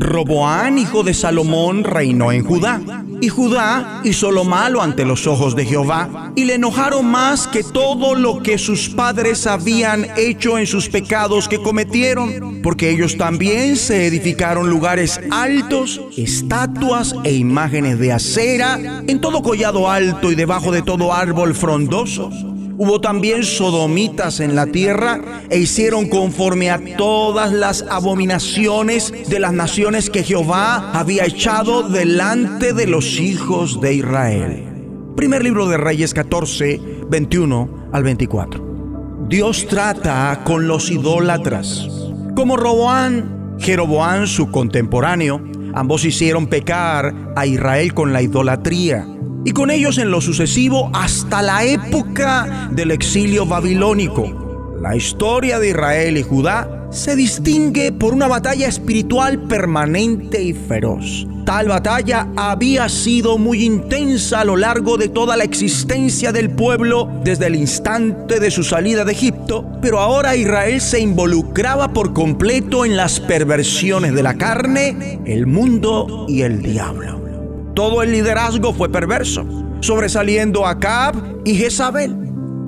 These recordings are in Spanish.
Roboán, hijo de Salomón, reinó en Judá. Y Judá hizo lo malo ante los ojos de Jehová, y le enojaron más que todo lo que sus padres habían hecho en sus pecados que cometieron, porque ellos también se edificaron lugares altos, estatuas e imágenes de acera, en todo collado alto y debajo de todo árbol frondoso Hubo también sodomitas en la tierra e hicieron conforme a todas las abominaciones de las naciones que Jehová había echado delante de los hijos de Israel. Primer libro de Reyes 14, 21 al 24. Dios trata con los idólatras. Como Roboán, Jeroboán, su contemporáneo, ambos hicieron pecar a Israel con la idolatría y con ellos en lo sucesivo hasta la época del exilio babilónico. La historia de Israel y Judá se distingue por una batalla espiritual permanente y feroz. Tal batalla había sido muy intensa a lo largo de toda la existencia del pueblo desde el instante de su salida de Egipto, pero ahora Israel se involucraba por completo en las perversiones de la carne, el mundo y el diablo. Todo el liderazgo fue perverso, sobresaliendo a Acab y Jezabel.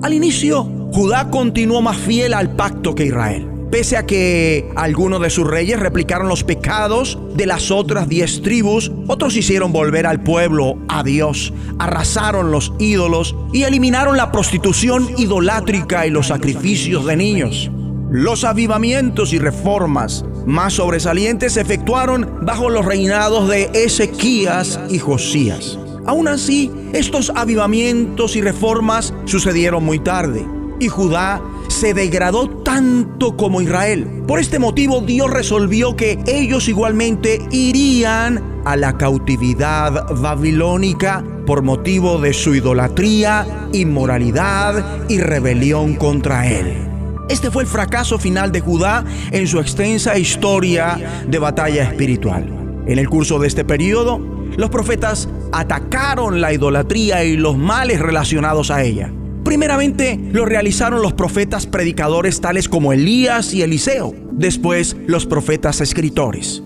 Al inicio, Judá continuó más fiel al pacto que Israel. Pese a que algunos de sus reyes replicaron los pecados de las otras diez tribus, otros hicieron volver al pueblo a Dios, arrasaron los ídolos y eliminaron la prostitución idolátrica y los sacrificios de niños. Los avivamientos y reformas más sobresalientes se efectuaron bajo los reinados de Ezequías y Josías. Aún así, estos avivamientos y reformas sucedieron muy tarde y Judá se degradó tanto como Israel. Por este motivo Dios resolvió que ellos igualmente irían a la cautividad babilónica por motivo de su idolatría, inmoralidad y rebelión contra él. Este fue el fracaso final de Judá en su extensa historia de batalla espiritual. En el curso de este periodo, los profetas atacaron la idolatría y los males relacionados a ella. Primeramente lo realizaron los profetas predicadores tales como Elías y Eliseo, después los profetas escritores.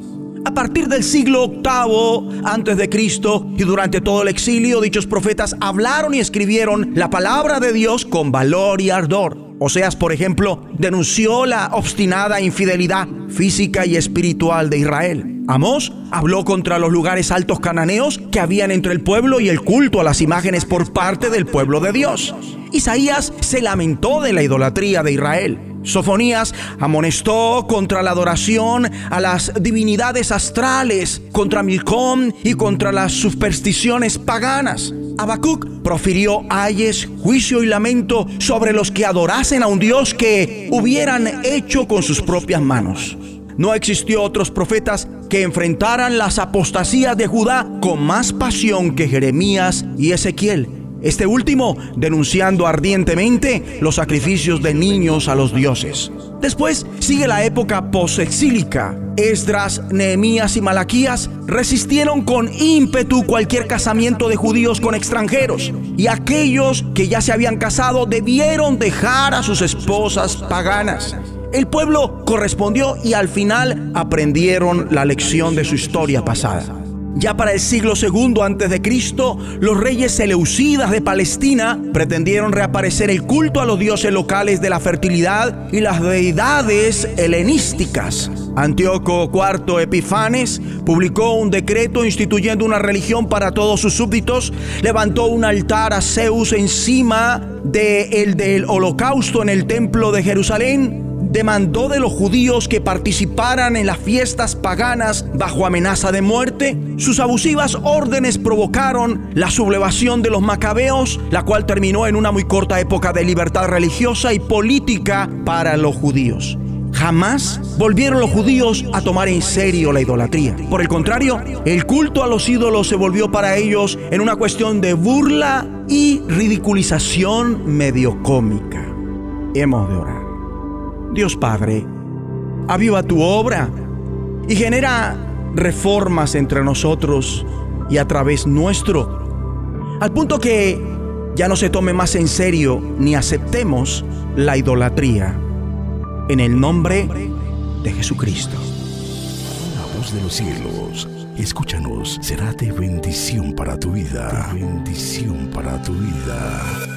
A partir del siglo VIII antes de Cristo y durante todo el exilio, dichos profetas hablaron y escribieron la palabra de Dios con valor y ardor. Oseas, por ejemplo, denunció la obstinada infidelidad física y espiritual de Israel. Amós habló contra los lugares altos cananeos que habían entre el pueblo y el culto a las imágenes por parte del pueblo de Dios. Isaías se lamentó de la idolatría de Israel. Sofonías amonestó contra la adoración a las divinidades astrales, contra Milcom y contra las supersticiones paganas. Habacuc profirió ayes, juicio y lamento sobre los que adorasen a un Dios que hubieran hecho con sus propias manos. No existió otros profetas que enfrentaran las apostasías de Judá con más pasión que Jeremías y Ezequiel. Este último denunciando ardientemente los sacrificios de niños a los dioses. Después sigue la época posexílica. Esdras, Nehemías y Malaquías resistieron con ímpetu cualquier casamiento de judíos con extranjeros. Y aquellos que ya se habían casado debieron dejar a sus esposas paganas. El pueblo correspondió y al final aprendieron la lección de su historia pasada. Ya para el siglo II antes de Cristo, los reyes seleucidas de Palestina pretendieron reaparecer el culto a los dioses locales de la fertilidad y las deidades helenísticas. Antíoco IV Epifanes publicó un decreto instituyendo una religión para todos sus súbditos, levantó un altar a Zeus encima de el del holocausto en el templo de Jerusalén demandó de los judíos que participaran en las fiestas paganas bajo amenaza de muerte. Sus abusivas órdenes provocaron la sublevación de los macabeos, la cual terminó en una muy corta época de libertad religiosa y política para los judíos. Jamás volvieron los judíos a tomar en serio la idolatría. Por el contrario, el culto a los ídolos se volvió para ellos en una cuestión de burla y ridiculización medio cómica. Hemos de orar. Dios Padre, aviva tu obra y genera reformas entre nosotros y a través nuestro, al punto que ya no se tome más en serio ni aceptemos la idolatría. En el nombre de Jesucristo. La voz de los cielos, escúchanos, será de bendición para tu vida. bendición para tu vida.